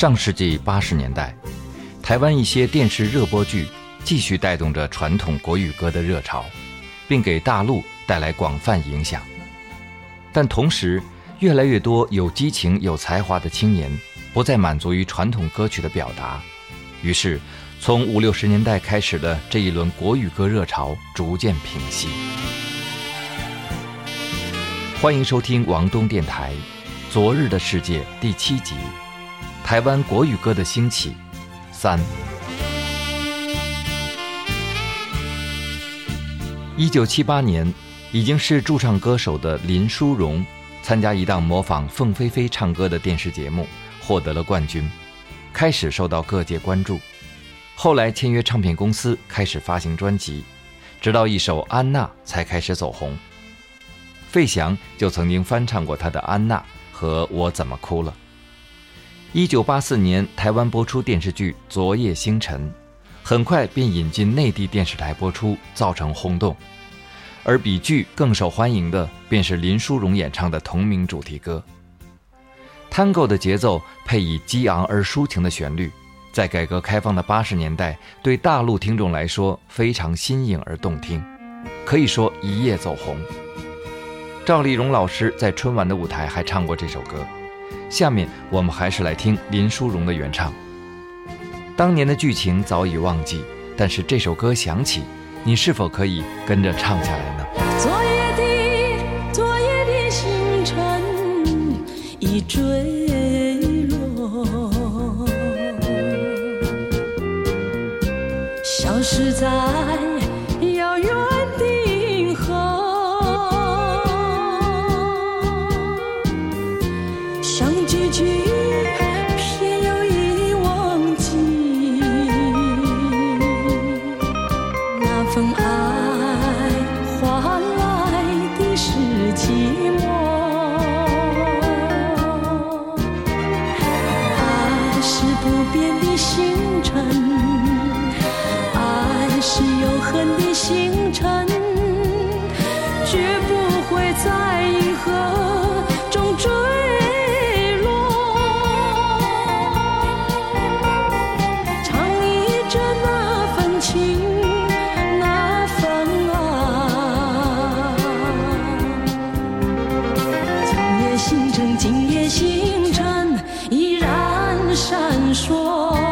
上世纪八十年代，台湾一些电视热播剧继续带动着传统国语歌的热潮，并给大陆带来广泛影响。但同时，越来越多有激情、有才华的青年不再满足于传统歌曲的表达，于是，从五六十年代开始的这一轮国语歌热潮逐渐平息。欢迎收听王东电台《昨日的世界》第七集。台湾国语歌的兴起，三。一九七八年，已经是驻唱歌手的林淑荣，参加一档模仿凤飞飞唱歌的电视节目，获得了冠军，开始受到各界关注。后来签约唱片公司，开始发行专辑，直到一首《安娜》才开始走红。费翔就曾经翻唱过他的《安娜》和《我怎么哭了》。一九八四年，台湾播出电视剧《昨夜星辰》，很快便引进内地电视台播出，造成轰动。而比剧更受欢迎的，便是林淑荣演唱的同名主题歌。Tango 的节奏配以激昂而抒情的旋律，在改革开放的八十年代，对大陆听众来说非常新颖而动听，可以说一夜走红。赵丽蓉老师在春晚的舞台还唱过这首歌。下面我们还是来听林淑荣的原唱。当年的剧情早已忘记，但是这首歌响起，你是否可以跟着唱下来呢？昨夜的昨夜的星辰已坠落，消失在。闪烁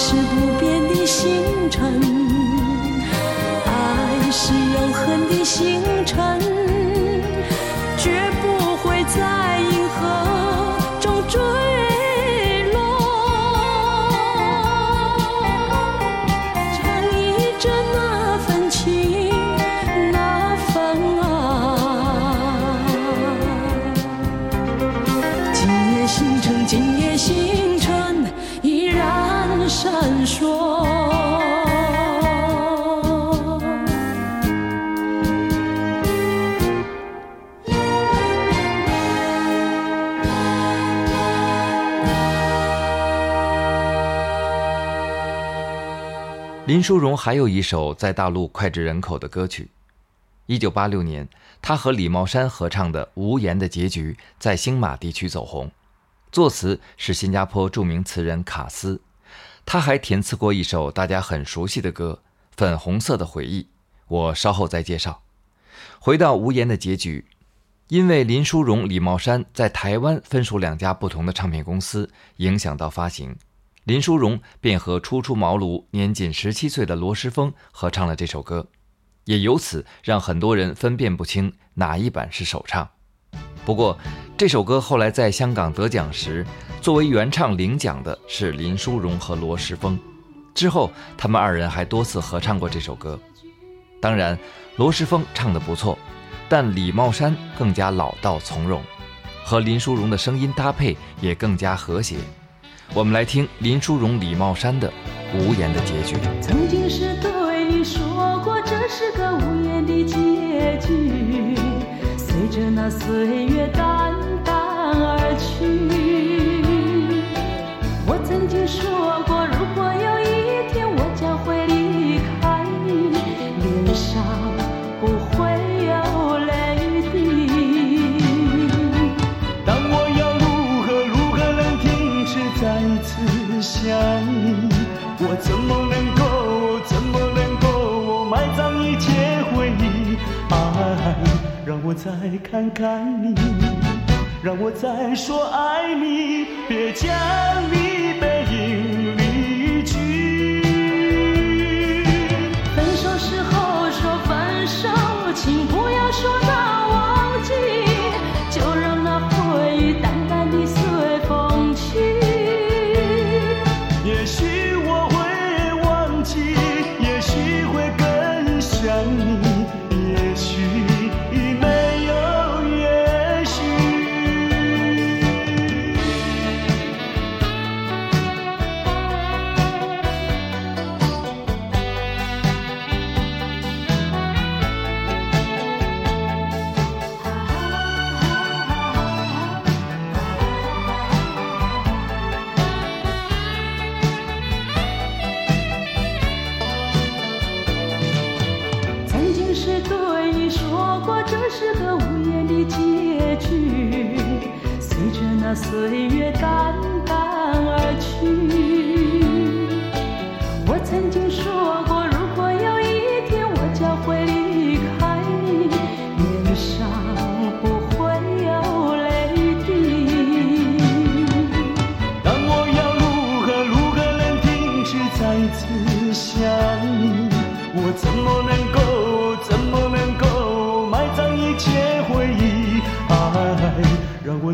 是不变的星辰。淑荣还有一首在大陆脍炙人口的歌曲，一九八六年，他和李茂山合唱的《无言的结局》在星马地区走红，作词是新加坡著名词人卡斯，他还填词过一首大家很熟悉的歌《粉红色的回忆》，我稍后再介绍。回到《无言的结局》，因为林淑荣、李茂山在台湾分属两家不同的唱片公司，影响到发行。林淑荣便和初出茅庐、年仅十七岁的罗时丰合唱了这首歌，也由此让很多人分辨不清哪一版是首唱。不过，这首歌后来在香港得奖时，作为原唱领奖的是林淑荣和罗时丰。之后，他们二人还多次合唱过这首歌。当然，罗时丰唱得不错，但李茂山更加老道从容，和林淑荣的声音搭配也更加和谐。我们来听林淑荣、李茂山的《无言的结局》。曾经是对你说过，这是个无言的结局。随着那岁月淡看看你，让我再说爱你，别将你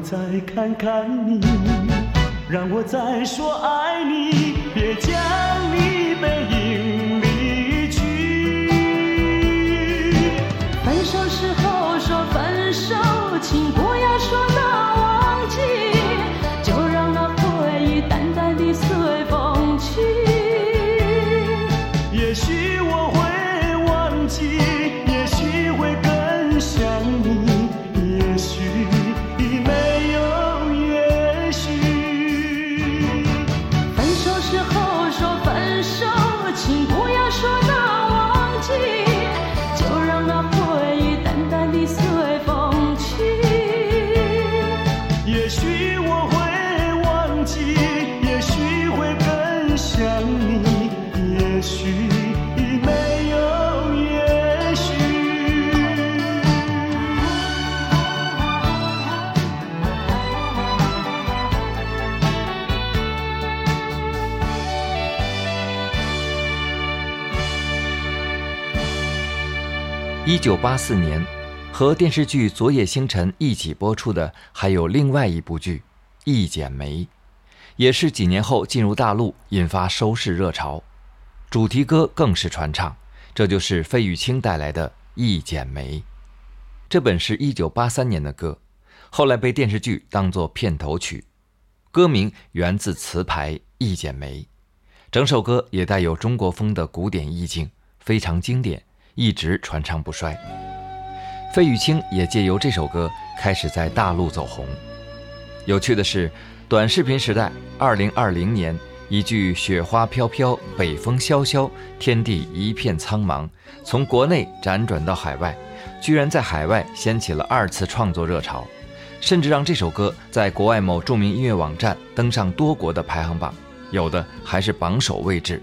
再看看你，让我再说爱你，别将你背一九八四年，和电视剧《昨夜星辰》一起播出的还有另外一部剧《一剪梅》，也是几年后进入大陆，引发收视热潮。主题歌更是传唱，这就是费玉清带来的《一剪梅》。这本是一九八三年的歌，后来被电视剧当作片头曲。歌名源自词牌《一剪梅》，整首歌也带有中国风的古典意境，非常经典。一直传唱不衰。费玉清也借由这首歌开始在大陆走红。有趣的是，短视频时代，二零二零年，一句“雪花飘飘，北风萧萧，天地一片苍茫”，从国内辗转到海外，居然在海外掀起了二次创作热潮，甚至让这首歌在国外某著名音乐网站登上多国的排行榜，有的还是榜首位置，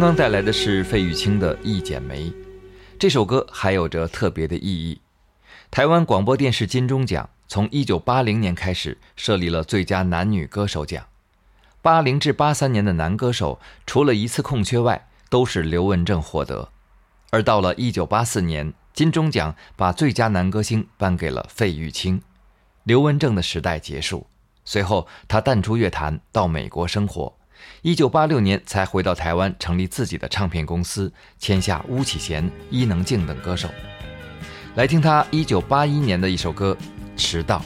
刚刚带来的是费玉清的《一剪梅》，这首歌还有着特别的意义。台湾广播电视金钟奖从1980年开始设立了最佳男女歌手奖，80至83年的男歌手除了一次空缺外，都是刘文正获得。而到了1984年，金钟奖把最佳男歌星颁给了费玉清，刘文正的时代结束。随后，他淡出乐坛，到美国生活。一九八六年才回到台湾，成立自己的唱片公司，签下巫启贤、伊能静等歌手。来听他一九八一年的一首歌《迟到》，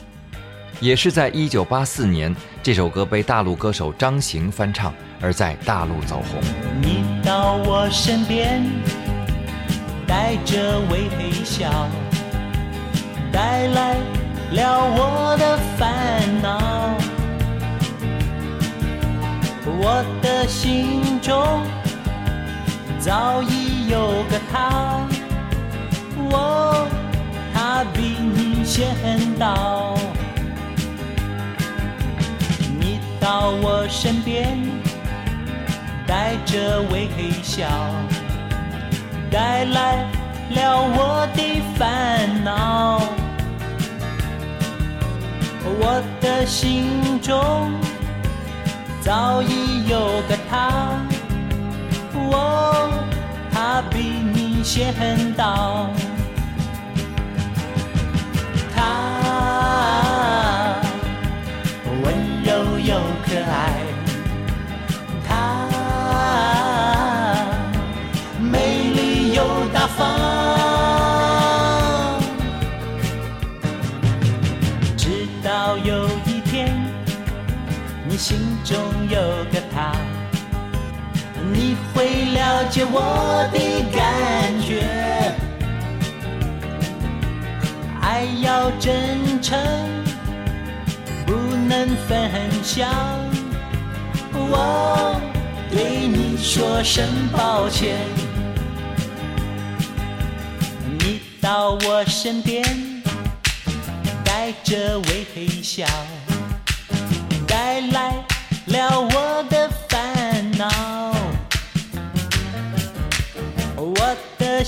也是在一九八四年，这首歌被大陆歌手张行翻唱，而在大陆走红。你到我身边，带着微笑，带来了我的烦恼。我的心中早已有个他，我他比你先到。你到我身边。带着微笑，带来了我的烦恼。我的心中早已有个他，我他比你先到。会了解我的感觉。爱要真诚，不能分享。我对你说声抱歉。你到我身边，带着微笑，带来了我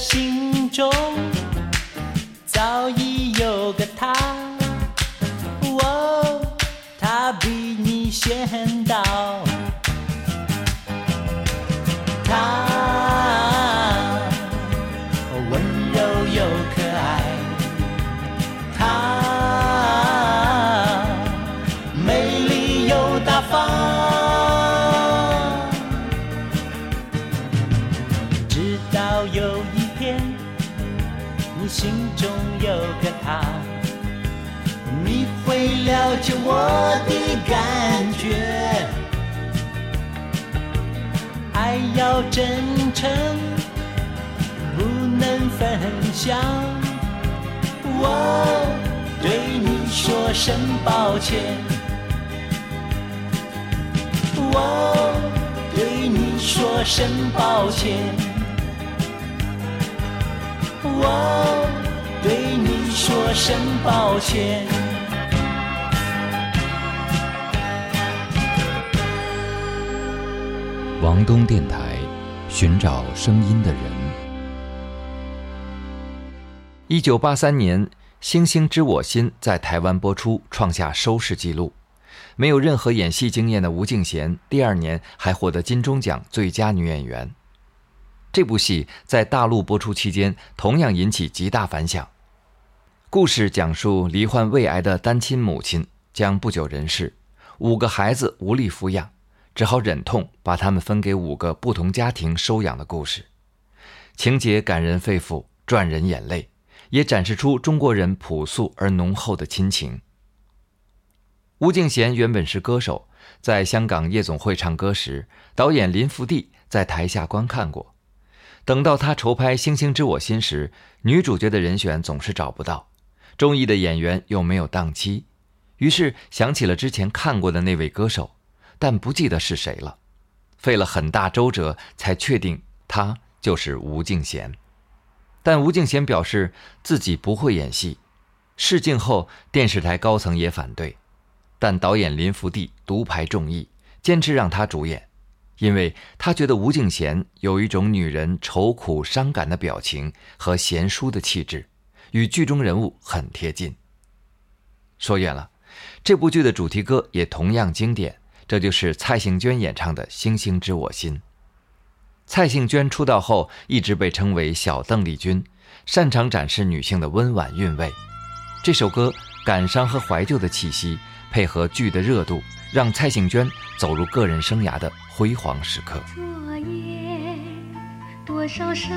心中早已有个他，哦，他比你先到。我的感觉。爱要真诚，不能分享。我对你说声抱歉。我对你说声抱歉。我对你说声抱歉。王东电台，寻找声音的人。一九八三年，《星星知我心》在台湾播出，创下收视纪录。没有任何演戏经验的吴敬贤，第二年还获得金钟奖最佳女演员。这部戏在大陆播出期间，同样引起极大反响。故事讲述罹患胃癌的单亲母亲将不久人世，五个孩子无力抚养。只好忍痛把他们分给五个不同家庭收养的故事，情节感人肺腑，赚人眼泪，也展示出中国人朴素而浓厚的亲情。吴敬贤原本是歌手，在香港夜总会唱歌时，导演林福地在台下观看过。等到他筹拍《星星知我心》时，女主角的人选总是找不到，中意的演员又没有档期，于是想起了之前看过的那位歌手。但不记得是谁了，费了很大周折才确定他就是吴敬贤。但吴敬贤表示自己不会演戏，试镜后电视台高层也反对，但导演林福地独排众议，坚持让他主演，因为他觉得吴敬贤有一种女人愁苦伤感的表情和贤淑的气质，与剧中人物很贴近。说远了，这部剧的主题歌也同样经典。这就是蔡幸娟演唱的《星星知我心》。蔡幸娟出道后一直被称为“小邓丽君”，擅长展示女性的温婉韵味。这首歌感伤和怀旧的气息，配合剧的热度，让蔡幸娟走入个人生涯的辉煌时刻。昨夜，多少伤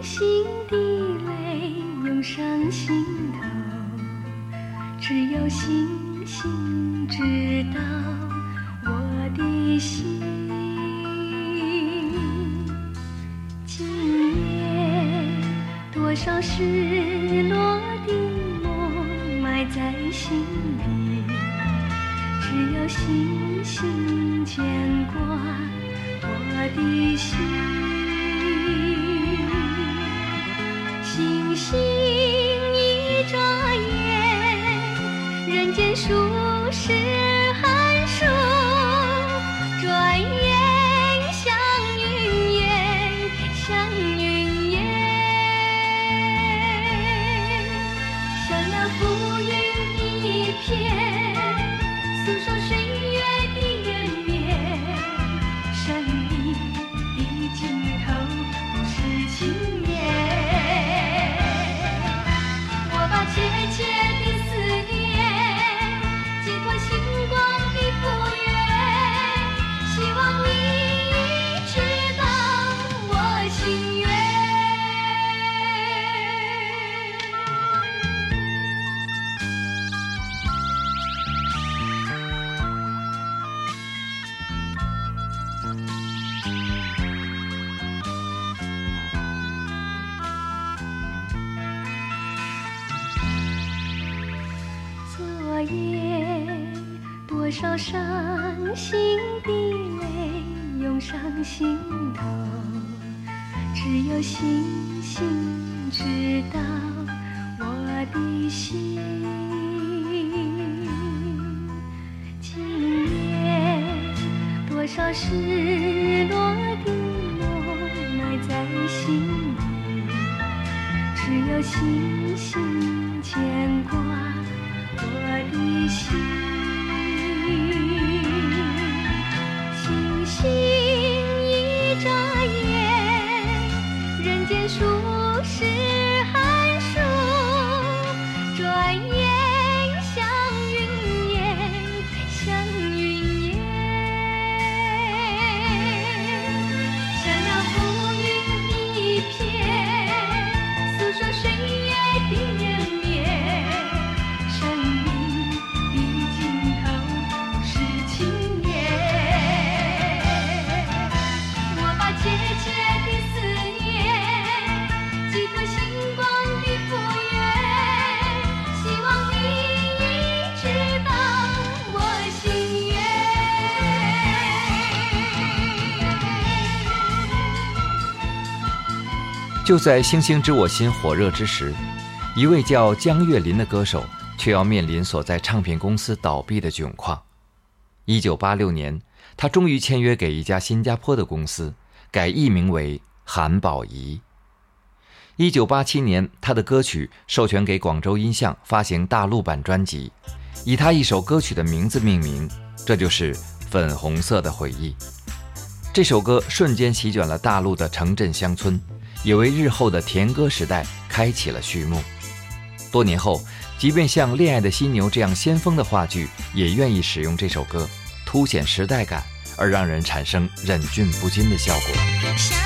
心的泪涌上心头，只有星星知道。心，今夜多少失落的梦埋在心底，只有星星牵挂我的心，星星。只有星星知道我的心。今夜多少失落的梦埋在心底只有星就在《星星知我心》火热之时，一位叫江月林的歌手却要面临所在唱片公司倒闭的窘况。一九八六年，他终于签约给一家新加坡的公司，改艺名为韩宝仪。一九八七年，他的歌曲授权给广州音像发行大陆版专辑，以他一首歌曲的名字命名，这就是《粉红色的回忆》。这首歌瞬间席卷了大陆的城镇乡村。也为日后的甜歌时代开启了序幕。多年后即便像恋爱的犀牛这样先锋的话剧也愿意使用这首歌凸显时代感而让人产生忍俊不禁的效果。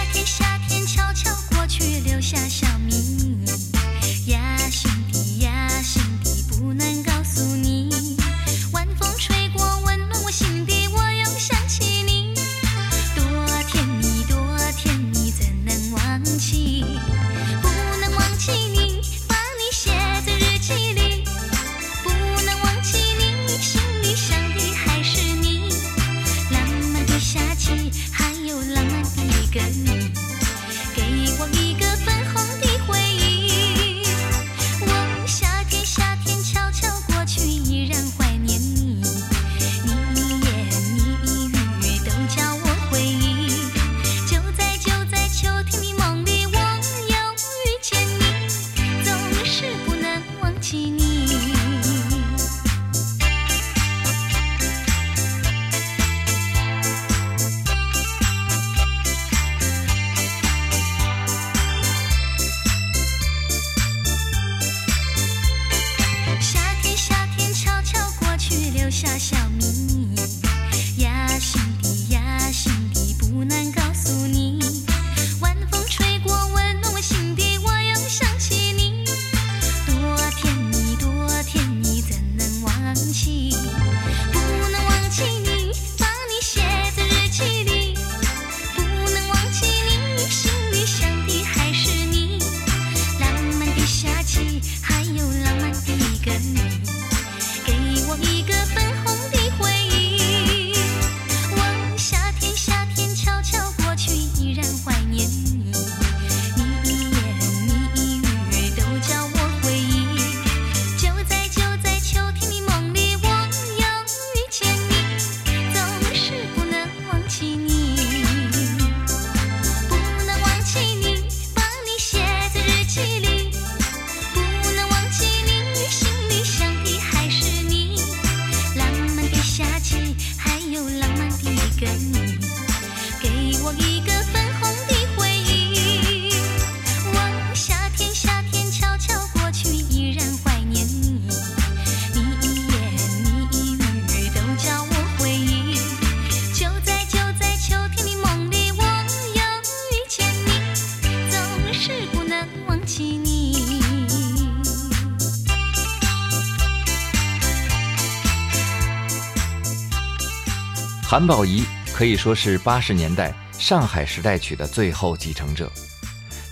韩宝仪可以说是八十年代上海时代曲的最后继承者。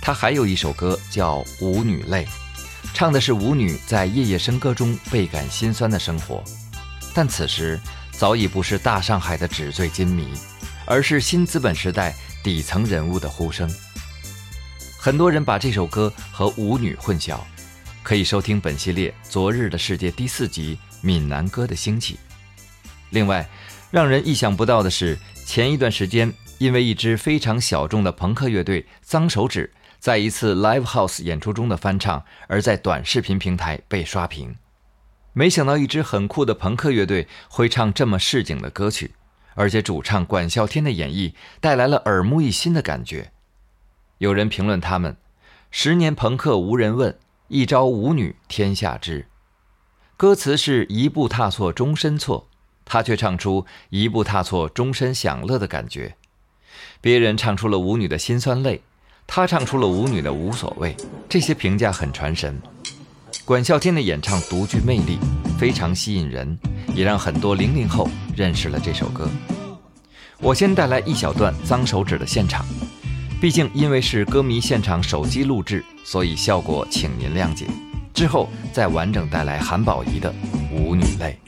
她还有一首歌叫舞女泪唱的是舞女在夜夜笙歌中倍感心酸的生活。但此时早已不是大上海的纸醉金迷而是新资本时代底层人物的呼声。很多人把这首歌和舞女混淆可以收听本系列昨日的世界第四集闽南歌的兴起。另外让人意想不到的是，前一段时间因为一支非常小众的朋克乐队“脏手指”在一次 live house 演出中的翻唱，而在短视频平台被刷屏。没想到一支很酷的朋克乐队会唱这么市井的歌曲，而且主唱管啸天的演绎带来了耳目一新的感觉。有人评论他们：“十年朋克无人问，一朝舞女天下知。”歌词是一步踏错终身错，他却唱出一步踏错终身享乐的感觉。别人唱出了舞女的辛酸泪，他唱出了舞女的无所谓。这些评价很传神。管啸天的演唱独具魅力，非常吸引人，也让很多零零后认识了这首歌。我先带来一小段《脏手指》的现场，毕竟因为是歌迷现场手机录制，所以效果请您谅解。之后再完整带来韩宝仪的《舞女泪》。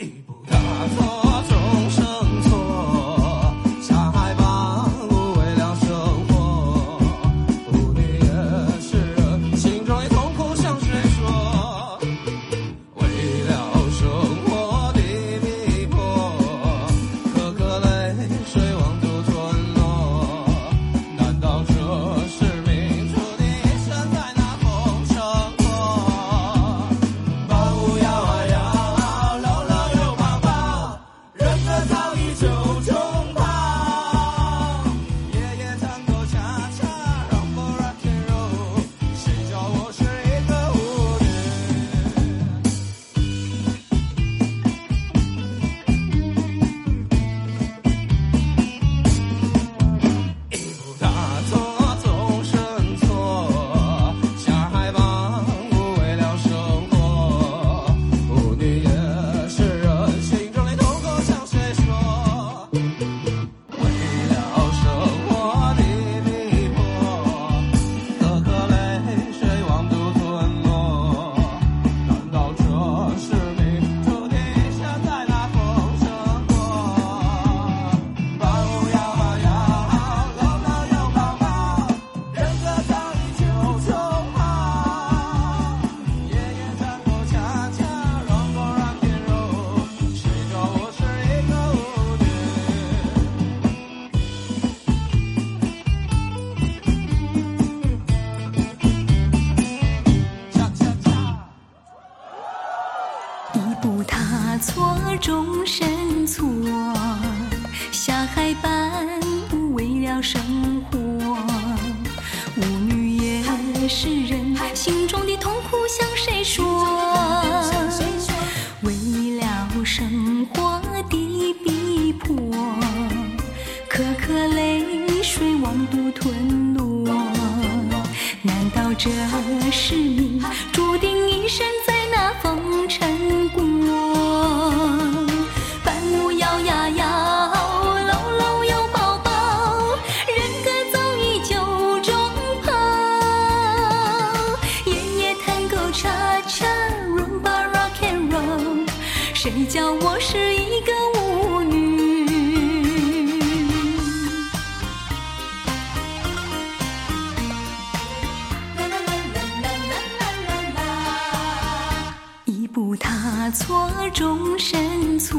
错终身错，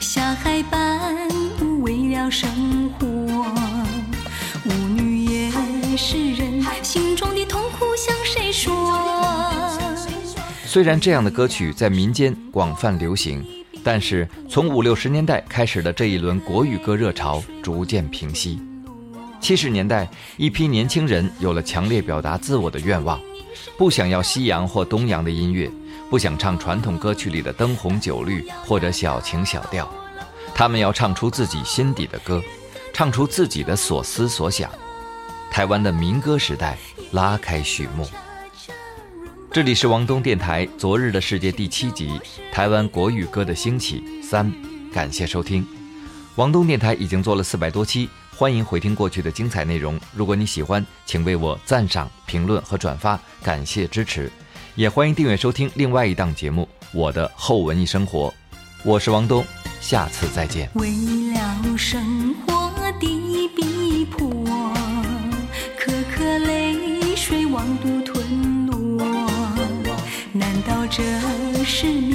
下海伴舞为了生活。舞女也是人，心中的痛苦向谁说？虽然这样的歌曲在民间广泛流行，但是从五六十年代开始的这一轮国语歌热潮逐渐平息。七十年代，一批年轻人有了强烈表达自我的愿望，不想要西洋或东洋的音乐，不想唱传统歌曲里的灯红酒绿或者小情小调，他们要唱出自己心底的歌，唱出自己的所思所想。台湾的民歌时代拉开序幕。这里是王东电台《昨日的世界》第七集《台湾国语歌的兴起三》，感谢收听。王东电台已经做了四百多期，欢迎回听过去的精彩内容。如果你喜欢，请为我赞赏、评论和转发，感谢支持。也欢迎订阅收听另外一档节目《我的后文艺生活》。我是王东，下次再见。为了生活的逼迫，颗颗泪水往肚吞落。难道这是你